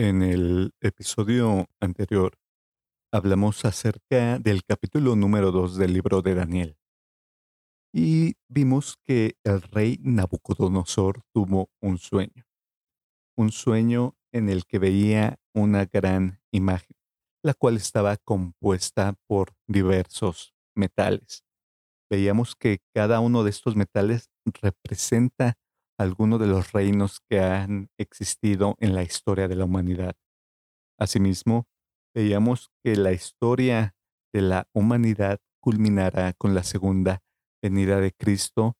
En el episodio anterior hablamos acerca del capítulo número 2 del libro de Daniel y vimos que el rey Nabucodonosor tuvo un sueño, un sueño en el que veía una gran imagen, la cual estaba compuesta por diversos metales. Veíamos que cada uno de estos metales representa alguno de los reinos que han existido en la historia de la humanidad. Asimismo, veíamos que la historia de la humanidad culminará con la segunda venida de Cristo,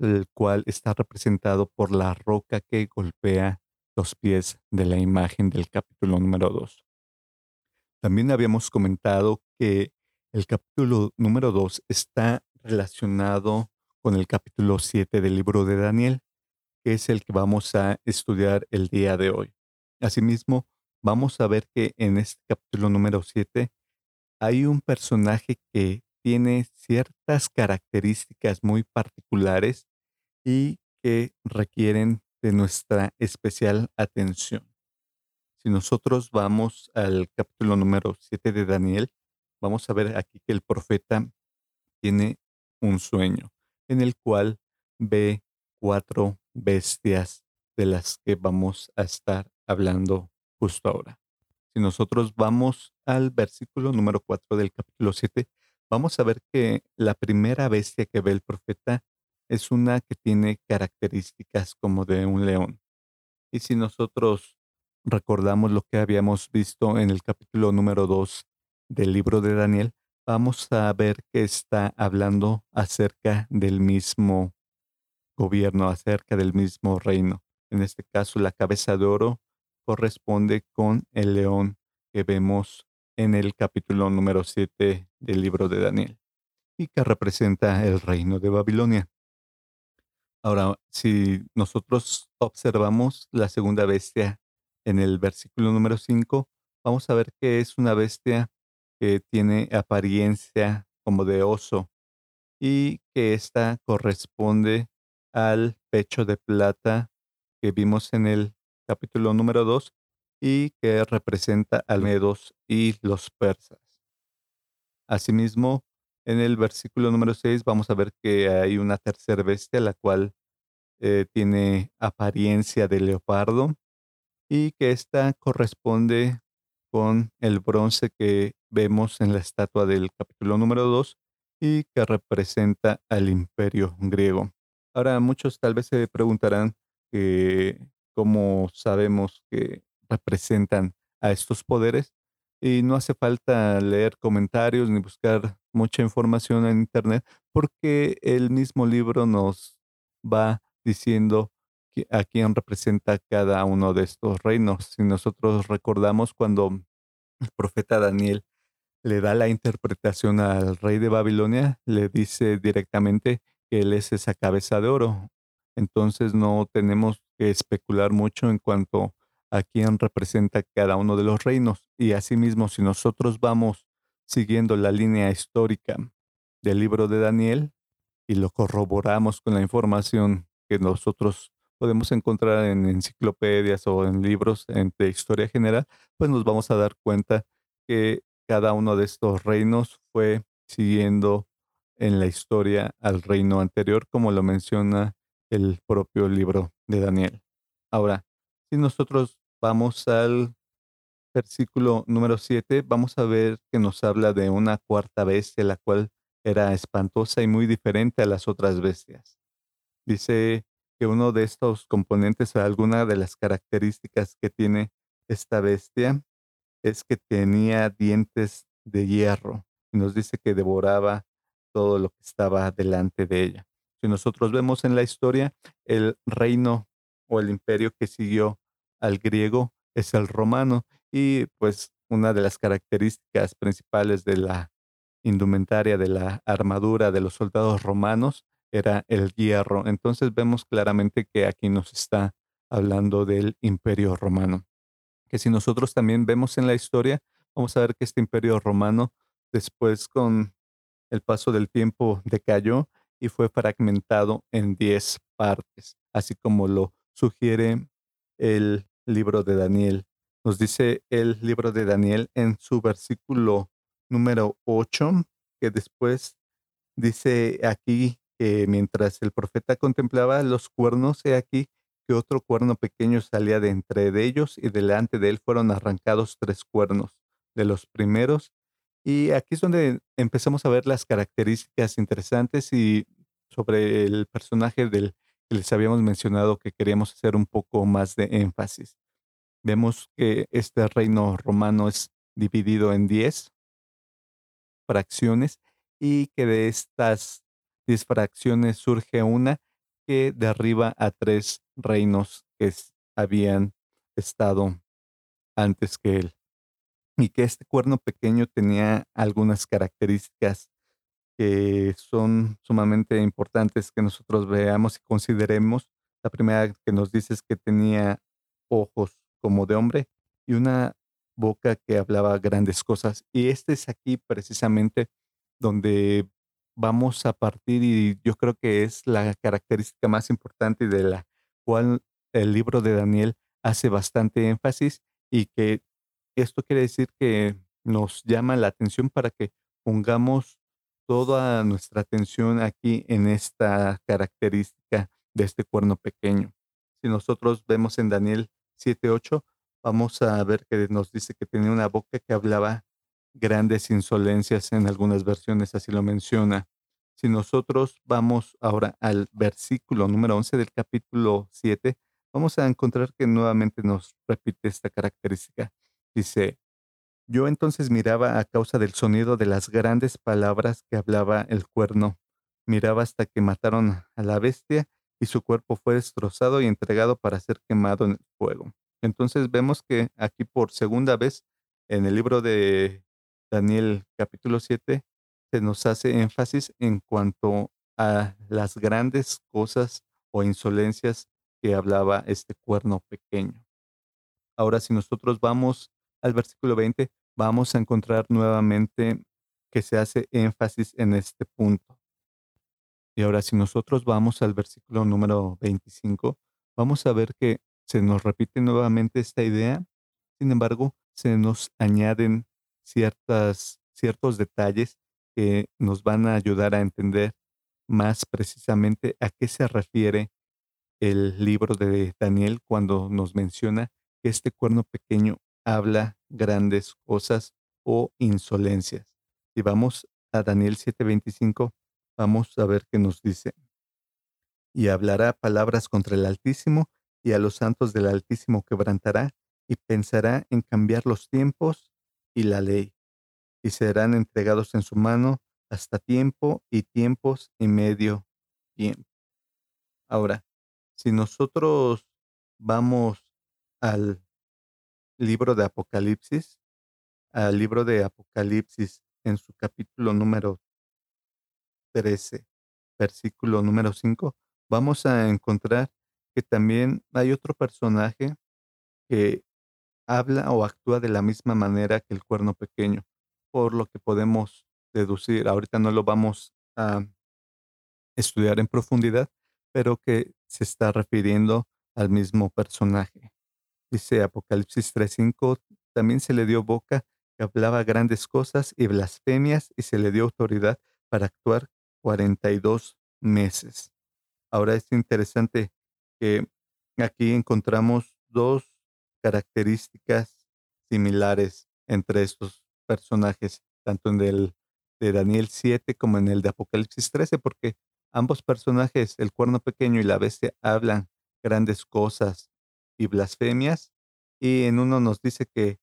el cual está representado por la roca que golpea los pies de la imagen del capítulo número 2. También habíamos comentado que el capítulo número 2 está relacionado con el capítulo 7 del libro de Daniel, que es el que vamos a estudiar el día de hoy. Asimismo, vamos a ver que en este capítulo número 7 hay un personaje que tiene ciertas características muy particulares y que requieren de nuestra especial atención. Si nosotros vamos al capítulo número 7 de Daniel, vamos a ver aquí que el profeta tiene un sueño en el cual ve cuatro bestias de las que vamos a estar hablando justo ahora. Si nosotros vamos al versículo número 4 del capítulo 7, vamos a ver que la primera bestia que ve el profeta es una que tiene características como de un león. Y si nosotros recordamos lo que habíamos visto en el capítulo número 2 del libro de Daniel, vamos a ver que está hablando acerca del mismo gobierno, acerca del mismo reino. En este caso, la cabeza de oro corresponde con el león que vemos en el capítulo número 7 del libro de Daniel y que representa el reino de Babilonia. Ahora, si nosotros observamos la segunda bestia en el versículo número 5, vamos a ver que es una bestia que tiene apariencia como de oso y que ésta corresponde al pecho de plata que vimos en el capítulo número 2 y que representa al Medos y los persas. Asimismo, en el versículo número 6 vamos a ver que hay una tercera bestia, la cual eh, tiene apariencia de leopardo y que ésta corresponde con el bronce que vemos en la estatua del capítulo número 2 y que representa al imperio griego. Ahora muchos tal vez se preguntarán que cómo sabemos que representan a estos poderes y no hace falta leer comentarios ni buscar mucha información en internet porque el mismo libro nos va diciendo a quién representa cada uno de estos reinos. Si nosotros recordamos cuando el profeta Daniel le da la interpretación al rey de Babilonia, le dice directamente que él es esa cabeza de oro. Entonces no tenemos que especular mucho en cuanto a quién representa cada uno de los reinos. Y asimismo, si nosotros vamos siguiendo la línea histórica del libro de Daniel y lo corroboramos con la información que nosotros podemos encontrar en enciclopedias o en libros de historia general, pues nos vamos a dar cuenta que cada uno de estos reinos fue siguiendo en la historia al reino anterior, como lo menciona el propio libro de Daniel. Ahora, si nosotros vamos al versículo número 7, vamos a ver que nos habla de una cuarta bestia, la cual era espantosa y muy diferente a las otras bestias. Dice que uno de estos componentes, alguna de las características que tiene esta bestia, es que tenía dientes de hierro y nos dice que devoraba todo lo que estaba delante de ella. Si nosotros vemos en la historia, el reino o el imperio que siguió al griego es el romano y pues una de las características principales de la indumentaria, de la armadura de los soldados romanos era el hierro. Entonces vemos claramente que aquí nos está hablando del imperio romano. Que si nosotros también vemos en la historia, vamos a ver que este imperio romano después con el paso del tiempo decayó y fue fragmentado en diez partes, así como lo sugiere el libro de Daniel Nos dice el libro de Daniel en su versículo número 8, que después dice aquí que mientras el profeta contemplaba los cuernos, he aquí que otro cuerno pequeño salía de entre ellos y delante de él fueron arrancados tres cuernos de los primeros. Y aquí es donde empezamos a ver las características interesantes y sobre el personaje del que les habíamos mencionado que queríamos hacer un poco más de énfasis. Vemos que este reino romano es dividido en diez fracciones y que de estas diez fracciones surge una que derriba a tres reinos que habían estado antes que él. Y que este cuerno pequeño tenía algunas características que son sumamente importantes que nosotros veamos y consideremos. La primera que nos dice es que tenía ojos como de hombre y una boca que hablaba grandes cosas. Y este es aquí precisamente donde vamos a partir y yo creo que es la característica más importante de la cual el libro de Daniel hace bastante énfasis y que esto quiere decir que nos llama la atención para que pongamos toda nuestra atención aquí en esta característica de este cuerno pequeño. Si nosotros vemos en Daniel 7.8, vamos a ver que nos dice que tenía una boca que hablaba grandes insolencias, en algunas versiones así lo menciona. Si nosotros vamos ahora al versículo número 11 del capítulo 7, vamos a encontrar que nuevamente nos repite esta característica. Dice, yo entonces miraba a causa del sonido de las grandes palabras que hablaba el cuerno. Miraba hasta que mataron a la bestia y su cuerpo fue destrozado y entregado para ser quemado en el fuego. Entonces vemos que aquí por segunda vez en el libro de Daniel capítulo 7 se nos hace énfasis en cuanto a las grandes cosas o insolencias que hablaba este cuerno pequeño. Ahora, si nosotros vamos al versículo 20, vamos a encontrar nuevamente que se hace énfasis en este punto. Y ahora, si nosotros vamos al versículo número 25, vamos a ver que se nos repite nuevamente esta idea. Sin embargo, se nos añaden ciertas, ciertos detalles que nos van a ayudar a entender más precisamente a qué se refiere el libro de Daniel cuando nos menciona que este cuerno pequeño habla grandes cosas o insolencias. Si vamos a Daniel 7:25, vamos a ver qué nos dice. Y hablará palabras contra el Altísimo y a los santos del Altísimo quebrantará y pensará en cambiar los tiempos y la ley y serán entregados en su mano hasta tiempo y tiempos y medio tiempo. Ahora, si nosotros vamos al libro de Apocalipsis, al libro de Apocalipsis en su capítulo número 13, versículo número 5, vamos a encontrar que también hay otro personaje que habla o actúa de la misma manera que el cuerno pequeño por lo que podemos deducir, ahorita no lo vamos a estudiar en profundidad, pero que se está refiriendo al mismo personaje. Dice Apocalipsis 3:5, también se le dio boca que hablaba grandes cosas y blasfemias y se le dio autoridad para actuar 42 meses. Ahora es interesante que aquí encontramos dos características similares entre estos personajes, tanto en el de Daniel 7 como en el de Apocalipsis 13, porque ambos personajes, el cuerno pequeño y la bestia, hablan grandes cosas y blasfemias, y en uno nos dice que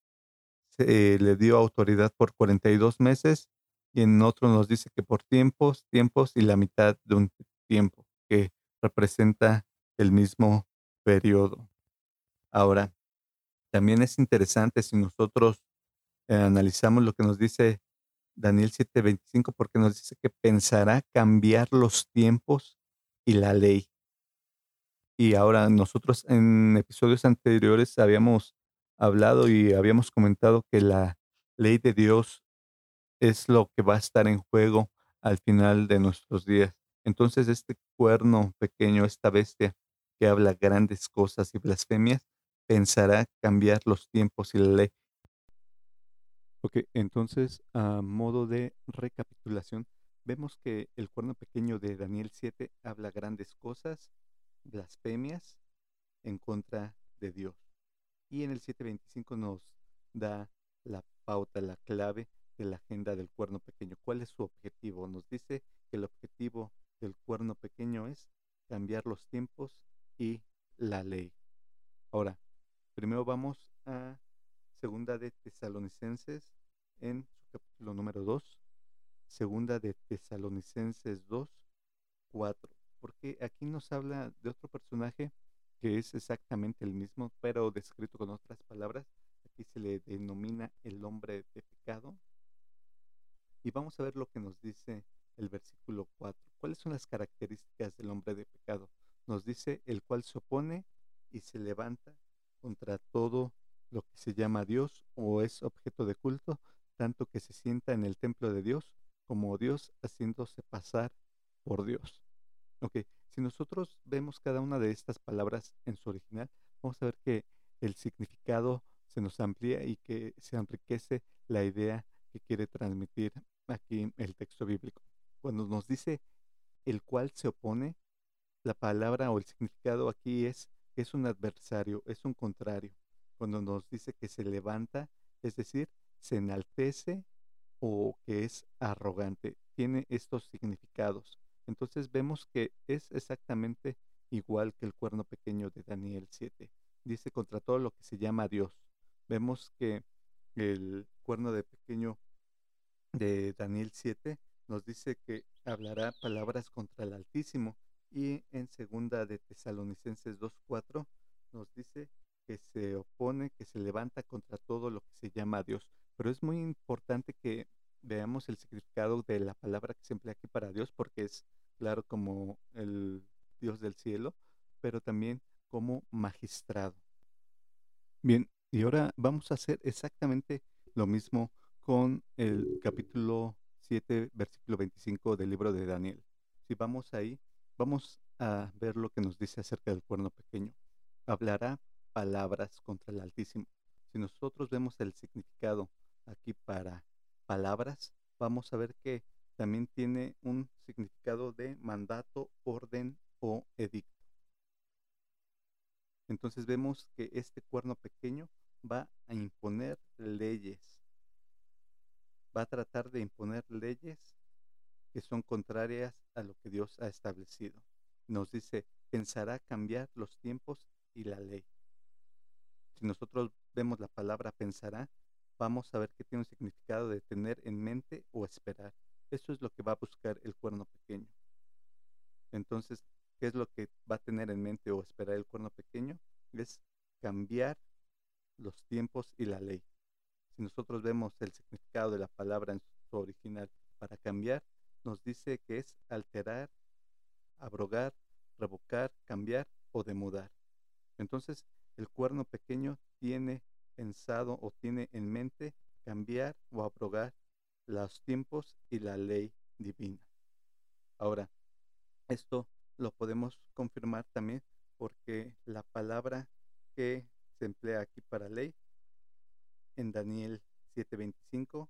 se le dio autoridad por 42 meses, y en otro nos dice que por tiempos, tiempos y la mitad de un tiempo, que representa el mismo periodo. Ahora, también es interesante si nosotros eh, analizamos lo que nos dice Daniel 7:25, porque nos dice que pensará cambiar los tiempos y la ley. Y ahora nosotros en episodios anteriores habíamos hablado y habíamos comentado que la ley de Dios es lo que va a estar en juego al final de nuestros días. Entonces este cuerno pequeño, esta bestia que habla grandes cosas y blasfemias, pensará cambiar los tiempos y la ley. Ok, entonces, a modo de recapitulación, vemos que el cuerno pequeño de Daniel 7 habla grandes cosas, blasfemias en contra de Dios. Y en el 725 nos da la pauta, la clave de la agenda del cuerno pequeño. ¿Cuál es su objetivo? Nos dice que el objetivo del cuerno pequeño es cambiar los tiempos y la ley. Ahora, primero vamos a segunda de Tesalonicenses en su capítulo número 2, segunda de Tesalonicenses 2, 4, porque aquí nos habla de otro personaje que es exactamente el mismo, pero descrito con otras palabras. Aquí se le denomina el hombre de pecado. Y vamos a ver lo que nos dice el versículo 4. ¿Cuáles son las características del hombre de pecado? Nos dice el cual se opone y se levanta contra todo lo que se llama Dios o es objeto de culto, tanto que se sienta en el templo de Dios como Dios haciéndose pasar por Dios. Ok, si nosotros vemos cada una de estas palabras en su original, vamos a ver que el significado se nos amplía y que se enriquece la idea que quiere transmitir aquí el texto bíblico. Cuando nos dice el cual se opone, la palabra o el significado aquí es que es un adversario, es un contrario. Cuando nos dice que se levanta, es decir, se enaltece o que es arrogante. Tiene estos significados. Entonces vemos que es exactamente igual que el cuerno pequeño de Daniel 7. Dice contra todo lo que se llama Dios. Vemos que el cuerno de pequeño de Daniel 7 nos dice que hablará palabras contra el Altísimo y en segunda de Tesalonicenses 2.4 nos dice que se opone, que se levanta contra todo lo que se llama Dios. Pero es muy importante que veamos el significado de la palabra que se emplea aquí para Dios, porque es claro como el Dios del cielo, pero también como magistrado. Bien, y ahora vamos a hacer exactamente lo mismo con el capítulo 7, versículo 25 del libro de Daniel. Si vamos ahí, vamos a ver lo que nos dice acerca del cuerno pequeño. Hablará palabras contra el Altísimo. Si nosotros vemos el significado aquí para palabras, vamos a ver que también tiene un significado de mandato, orden o edicto. Entonces vemos que este cuerno pequeño va a imponer leyes, va a tratar de imponer leyes que son contrarias a lo que Dios ha establecido. Nos dice, pensará cambiar los tiempos y la ley. Si nosotros vemos la palabra pensará, vamos a ver que tiene un significado de tener en mente o esperar. Eso es lo que va a buscar el cuerno pequeño. Entonces, ¿qué es lo que va a tener en mente o esperar el cuerno pequeño? Es cambiar los tiempos y la ley. Si nosotros vemos el significado de la palabra en su original para cambiar, nos dice que es alterar, abrogar, revocar, cambiar o demudar. Entonces, el cuerno pequeño tiene pensado o tiene en mente cambiar o abrogar los tiempos y la ley divina. Ahora, esto lo podemos confirmar también porque la palabra que se emplea aquí para ley en Daniel 7:25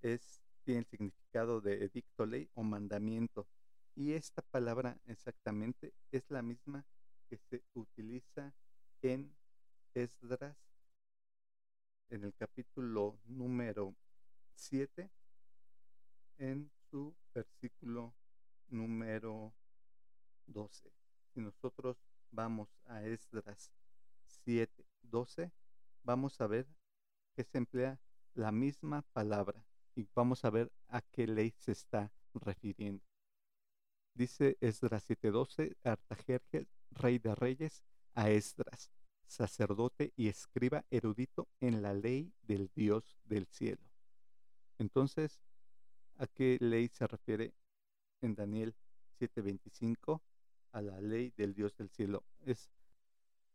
es tiene el significado de edicto, ley o mandamiento. Y esta palabra exactamente es la misma que se utiliza en Esdras en el capítulo número 7, en su versículo número 12. Si nosotros vamos a Esdras 7, 12, vamos a ver que se emplea la misma palabra y vamos a ver a qué ley se está refiriendo. Dice Esdras 7:12, Artajerjes, rey de reyes, a Esdras, sacerdote y escriba erudito en la ley del Dios del cielo. Entonces, ¿a qué ley se refiere en Daniel 7:25? A la ley del Dios del cielo. Es,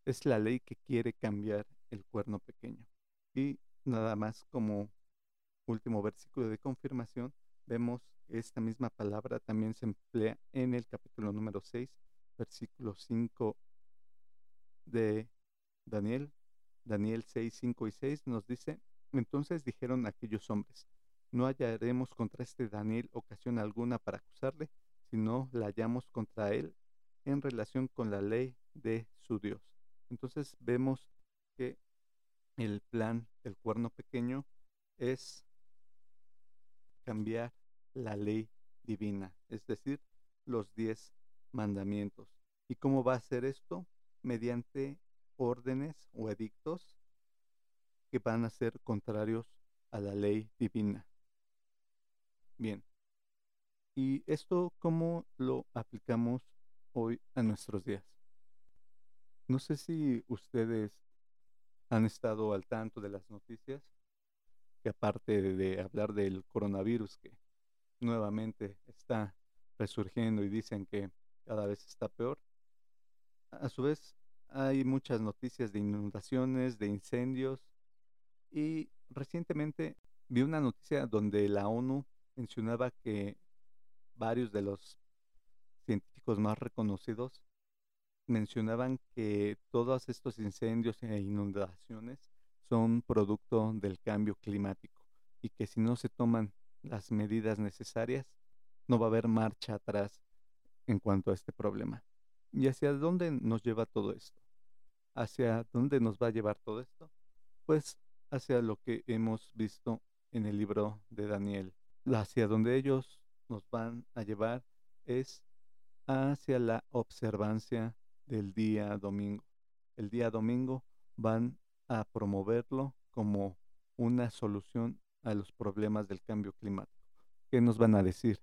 es la ley que quiere cambiar el cuerno pequeño. Y nada más como último versículo de confirmación, vemos esta misma palabra también se emplea en el capítulo número 6, versículo 5 de Daniel Daniel 6, 5 y 6 nos dice, entonces dijeron aquellos hombres, no hallaremos contra este Daniel ocasión alguna para acusarle, sino la hallamos contra él en relación con la ley de su Dios. Entonces vemos que el plan del cuerno pequeño es cambiar la ley divina, es decir, los diez mandamientos. ¿Y cómo va a hacer esto? Mediante órdenes o edictos que van a ser contrarios a la ley divina. Bien. ¿Y esto cómo lo aplicamos hoy a nuestros días? No sé si ustedes han estado al tanto de las noticias, que aparte de hablar del coronavirus que nuevamente está resurgiendo y dicen que cada vez está peor, a su vez hay muchas noticias de inundaciones, de incendios y recientemente vi una noticia donde la ONU mencionaba que varios de los científicos más reconocidos mencionaban que todos estos incendios e inundaciones son producto del cambio climático y que si no se toman las medidas necesarias, no va a haber marcha atrás en cuanto a este problema. ¿Y hacia dónde nos lleva todo esto? ¿Hacia dónde nos va a llevar todo esto? Pues hacia lo que hemos visto en el libro de Daniel hacia donde ellos nos van a llevar es hacia la observancia del día domingo. El día domingo van a promoverlo como una solución a los problemas del cambio climático. ¿Qué nos van a decir?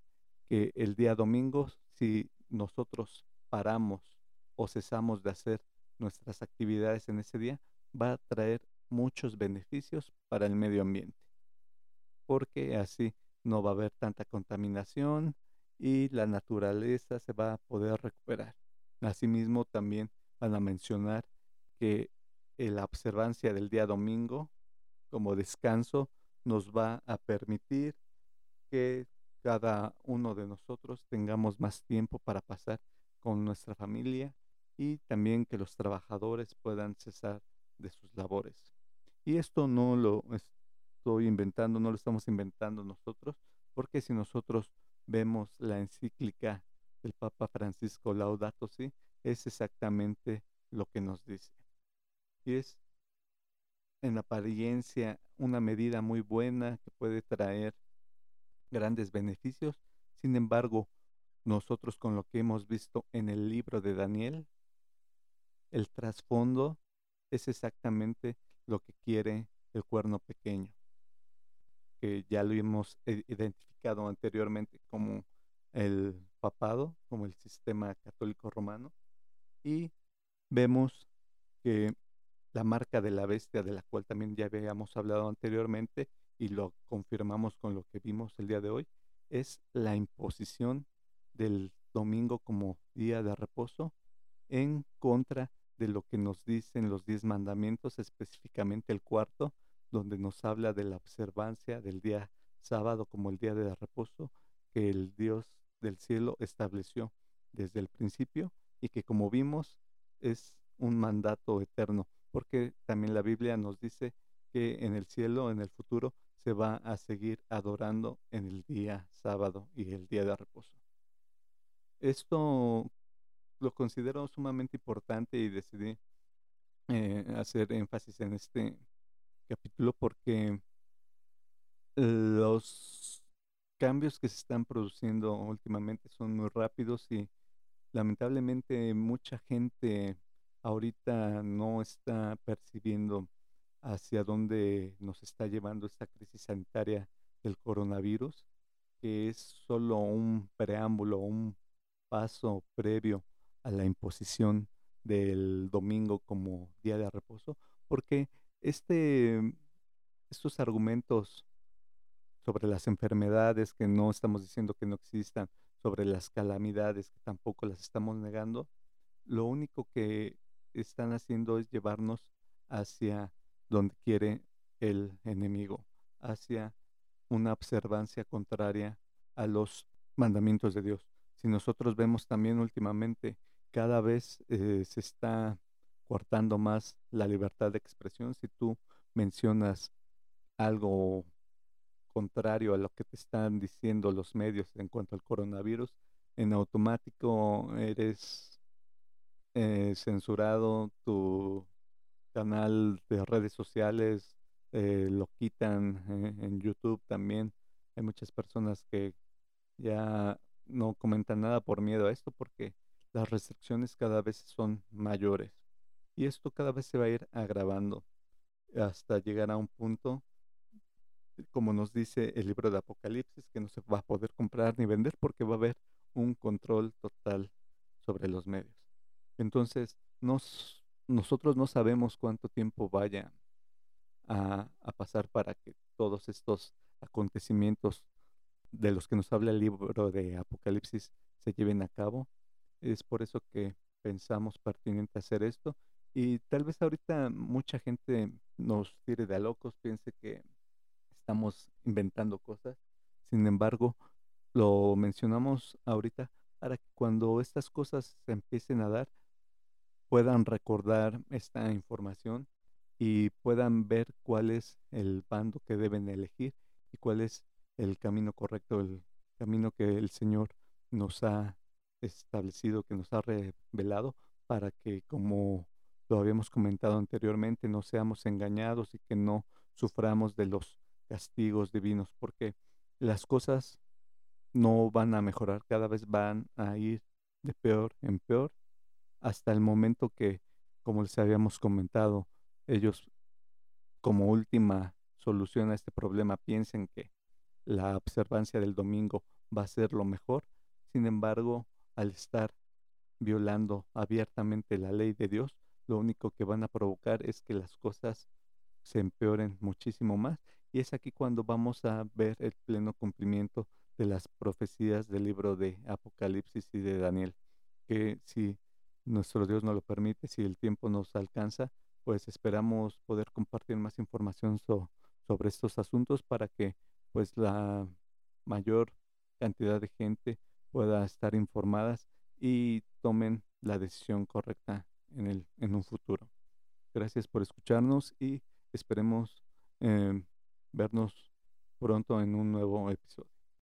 Que el día domingo, si nosotros paramos o cesamos de hacer nuestras actividades en ese día, va a traer muchos beneficios para el medio ambiente. Porque así no va a haber tanta contaminación y la naturaleza se va a poder recuperar. Asimismo, también van a mencionar que la observancia del día domingo como descanso nos va a permitir que cada uno de nosotros tengamos más tiempo para pasar con nuestra familia y también que los trabajadores puedan cesar de sus labores. Y esto no lo inventando, no lo estamos inventando nosotros, porque si nosotros vemos la encíclica del Papa Francisco Laudato Si, es exactamente lo que nos dice. Y es en apariencia una medida muy buena que puede traer grandes beneficios. Sin embargo, nosotros con lo que hemos visto en el libro de Daniel, el trasfondo es exactamente lo que quiere el cuerno pequeño que ya lo hemos identificado anteriormente como el papado, como el sistema católico romano, y vemos que la marca de la bestia, de la cual también ya habíamos hablado anteriormente y lo confirmamos con lo que vimos el día de hoy, es la imposición del domingo como día de reposo en contra de lo que nos dicen los diez mandamientos, específicamente el cuarto, donde nos habla de la observancia del día sábado como el día de reposo que el Dios del cielo estableció desde el principio y que como vimos es un mandato eterno, porque también la Biblia nos dice que en el cielo, en el futuro, se va a seguir adorando en el día sábado y el día de reposo. Esto lo considero sumamente importante y decidí eh, hacer énfasis en este capítulo porque los cambios que se están produciendo últimamente son muy rápidos y lamentablemente mucha gente ahorita no está percibiendo hacia dónde nos está llevando esta crisis sanitaria del coronavirus, que es solo un preámbulo, un paso previo a la imposición del domingo como día de reposo, porque este, estos argumentos sobre las enfermedades que no estamos diciendo que no existan, sobre las calamidades que tampoco las estamos negando, lo único que están haciendo es llevarnos hacia donde quiere el enemigo, hacia una observancia contraria a los mandamientos de Dios. Si nosotros vemos también últimamente, cada vez eh, se está coartando más la libertad de expresión si tú mencionas algo contrario a lo que te están diciendo los medios en cuanto al coronavirus, en automático eres eh, censurado, tu canal de redes sociales eh, lo quitan eh, en YouTube también. Hay muchas personas que ya no comentan nada por miedo a esto porque las restricciones cada vez son mayores y esto cada vez se va a ir agravando hasta llegar a un punto como nos dice el libro de Apocalipsis, que no se va a poder comprar ni vender porque va a haber un control total sobre los medios. Entonces, nos, nosotros no sabemos cuánto tiempo vaya a, a, pasar para que todos estos acontecimientos de los que nos habla el libro de Apocalipsis se lleven a cabo. Es por eso que pensamos pertinente hacer esto. Y tal vez ahorita mucha gente nos tire de a locos, piense que estamos inventando cosas. Sin embargo, lo mencionamos ahorita para que cuando estas cosas se empiecen a dar, puedan recordar esta información y puedan ver cuál es el bando que deben elegir y cuál es el camino correcto, el camino que el Señor nos ha establecido, que nos ha revelado, para que, como lo habíamos comentado anteriormente, no seamos engañados y que no suframos de los castigos divinos, porque las cosas no van a mejorar, cada vez van a ir de peor en peor, hasta el momento que, como les habíamos comentado, ellos como última solución a este problema piensen que la observancia del domingo va a ser lo mejor. Sin embargo, al estar violando abiertamente la ley de Dios, lo único que van a provocar es que las cosas se empeoren muchísimo más. Y es aquí cuando vamos a ver el pleno cumplimiento de las profecías del libro de Apocalipsis y de Daniel, que si nuestro Dios nos lo permite, si el tiempo nos alcanza, pues esperamos poder compartir más información sobre estos asuntos para que pues la mayor cantidad de gente pueda estar informadas y tomen la decisión correcta en, el, en un futuro. Gracias por escucharnos y esperemos eh, vernos pronto en un nuevo episodio.